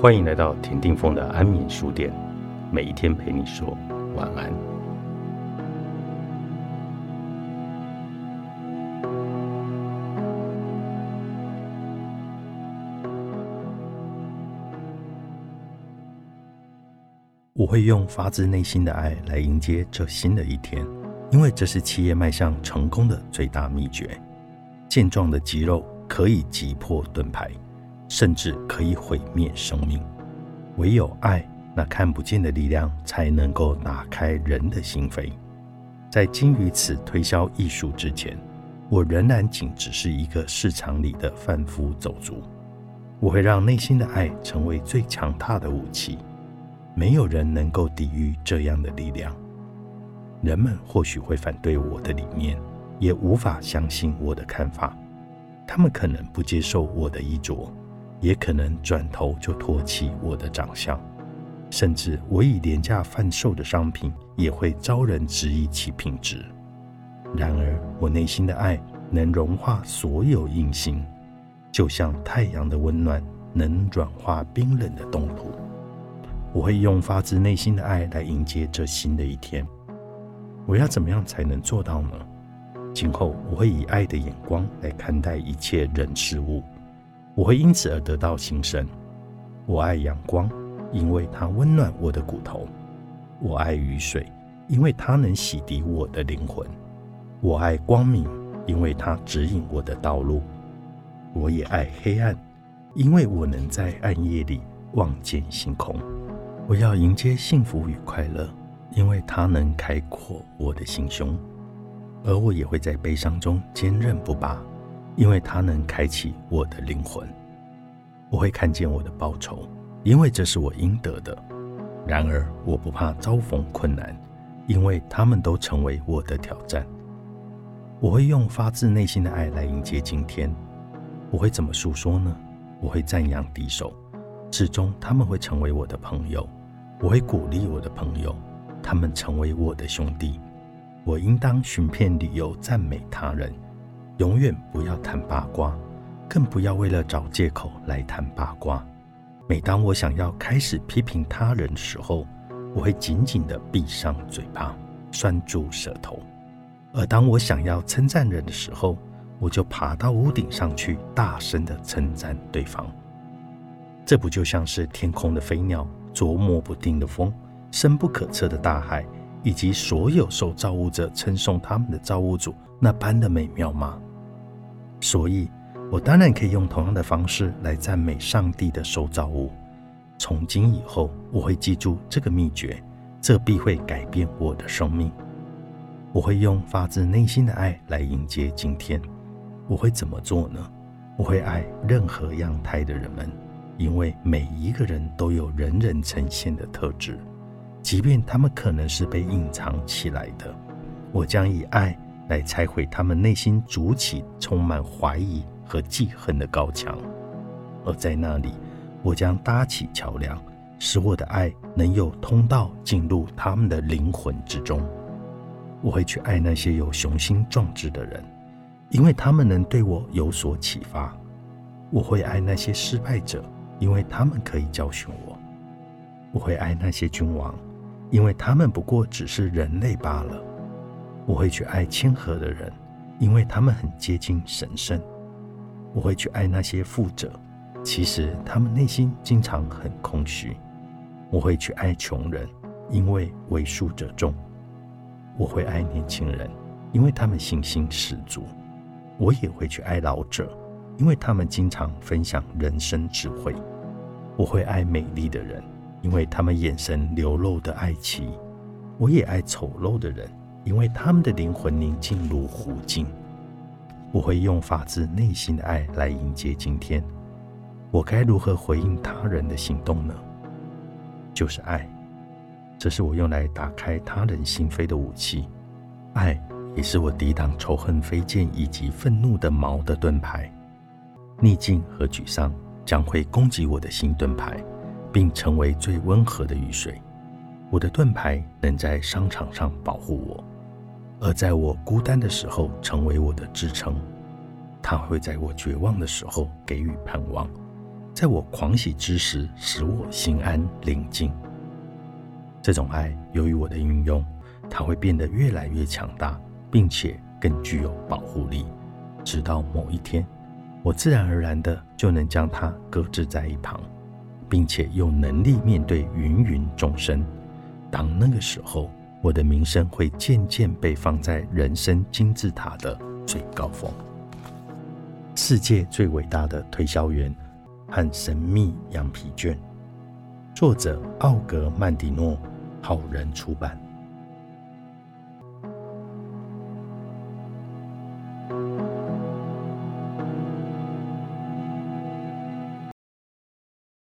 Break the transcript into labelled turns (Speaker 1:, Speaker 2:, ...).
Speaker 1: 欢迎来到田定峰的安眠书店，每一天陪你说晚安。我会用发自内心的爱来迎接这新的一天，因为这是企业迈向成功的最大秘诀。健壮的肌肉可以击破盾牌。甚至可以毁灭生命。唯有爱，那看不见的力量，才能够打开人的心扉。在精于此推销艺术之前，我仍然仅只是一个市场里的贩夫走卒。我会让内心的爱成为最强大的武器，没有人能够抵御这样的力量。人们或许会反对我的理念，也无法相信我的看法，他们可能不接受我的衣着。也可能转头就唾弃我的长相，甚至我以廉价贩售的商品也会招人质疑其品质。然而，我内心的爱能融化所有硬心，就像太阳的温暖能软化冰冷的冻土。我会用发自内心的爱来迎接这新的一天。我要怎么样才能做到呢？今后我会以爱的眼光来看待一切人事物。我会因此而得到新生。我爱阳光，因为它温暖我的骨头；我爱雨水，因为它能洗涤我的灵魂；我爱光明，因为它指引我的道路；我也爱黑暗，因为我能在暗夜里望见星空。我要迎接幸福与快乐，因为它能开阔我的心胸；而我也会在悲伤中坚韧不拔。因为它能开启我的灵魂，我会看见我的报酬，因为这是我应得的。然而，我不怕遭逢困难，因为他们都成为我的挑战。我会用发自内心的爱来迎接今天。我会怎么诉说呢？我会赞扬敌手，始终他们会成为我的朋友。我会鼓励我的朋友，他们成为我的兄弟。我应当寻遍理由赞美他人。永远不要谈八卦，更不要为了找借口来谈八卦。每当我想要开始批评他人的时候，我会紧紧地闭上嘴巴，拴住舌头；而当我想要称赞人的时候，我就爬到屋顶上去，大声地称赞对方。这不就像是天空的飞鸟、捉摸不定的风、深不可测的大海，以及所有受造物者称颂他们的造物主那般的美妙吗？所以，我当然可以用同样的方式来赞美上帝的受造物。从今以后，我会记住这个秘诀，这必会改变我的生命。我会用发自内心的爱来迎接今天。我会怎么做呢？我会爱任何样态的人们，因为每一个人都有人人呈现的特质，即便他们可能是被隐藏起来的。我将以爱。来拆毁他们内心筑起充满怀疑和记恨的高墙，而在那里，我将搭起桥梁，使我的爱能有通道进入他们的灵魂之中。我会去爱那些有雄心壮志的人，因为他们能对我有所启发。我会爱那些失败者，因为他们可以教训我。我会爱那些君王，因为他们不过只是人类罢了。我会去爱谦和的人，因为他们很接近神圣。我会去爱那些富者，其实他们内心经常很空虚。我会去爱穷人，因为为数者众。我会爱年轻人，因为他们信心十足。我也会去爱老者，因为他们经常分享人生智慧。我会爱美丽的人，因为他们眼神流露的爱妻。我也爱丑陋的人。因为他们的灵魂宁静如湖静，我会用发自内心的爱来迎接今天。我该如何回应他人的行动呢？就是爱，这是我用来打开他人心扉的武器。爱也是我抵挡仇恨飞剑以及愤怒的矛的盾牌。逆境和沮丧将会攻击我的新盾牌，并成为最温和的雨水。我的盾牌能在商场上保护我，而在我孤单的时候成为我的支撑。它会在我绝望的时候给予盼望，在我狂喜之时，使我心安宁静。这种爱由于我的运用，它会变得越来越强大，并且更具有保护力。直到某一天，我自然而然的就能将它搁置在一旁，并且有能力面对芸芸众生。当那个时候，我的名声会渐渐被放在人生金字塔的最高峰。世界最伟大的推销员和神秘羊皮卷，作者奥格曼迪诺，好人出版。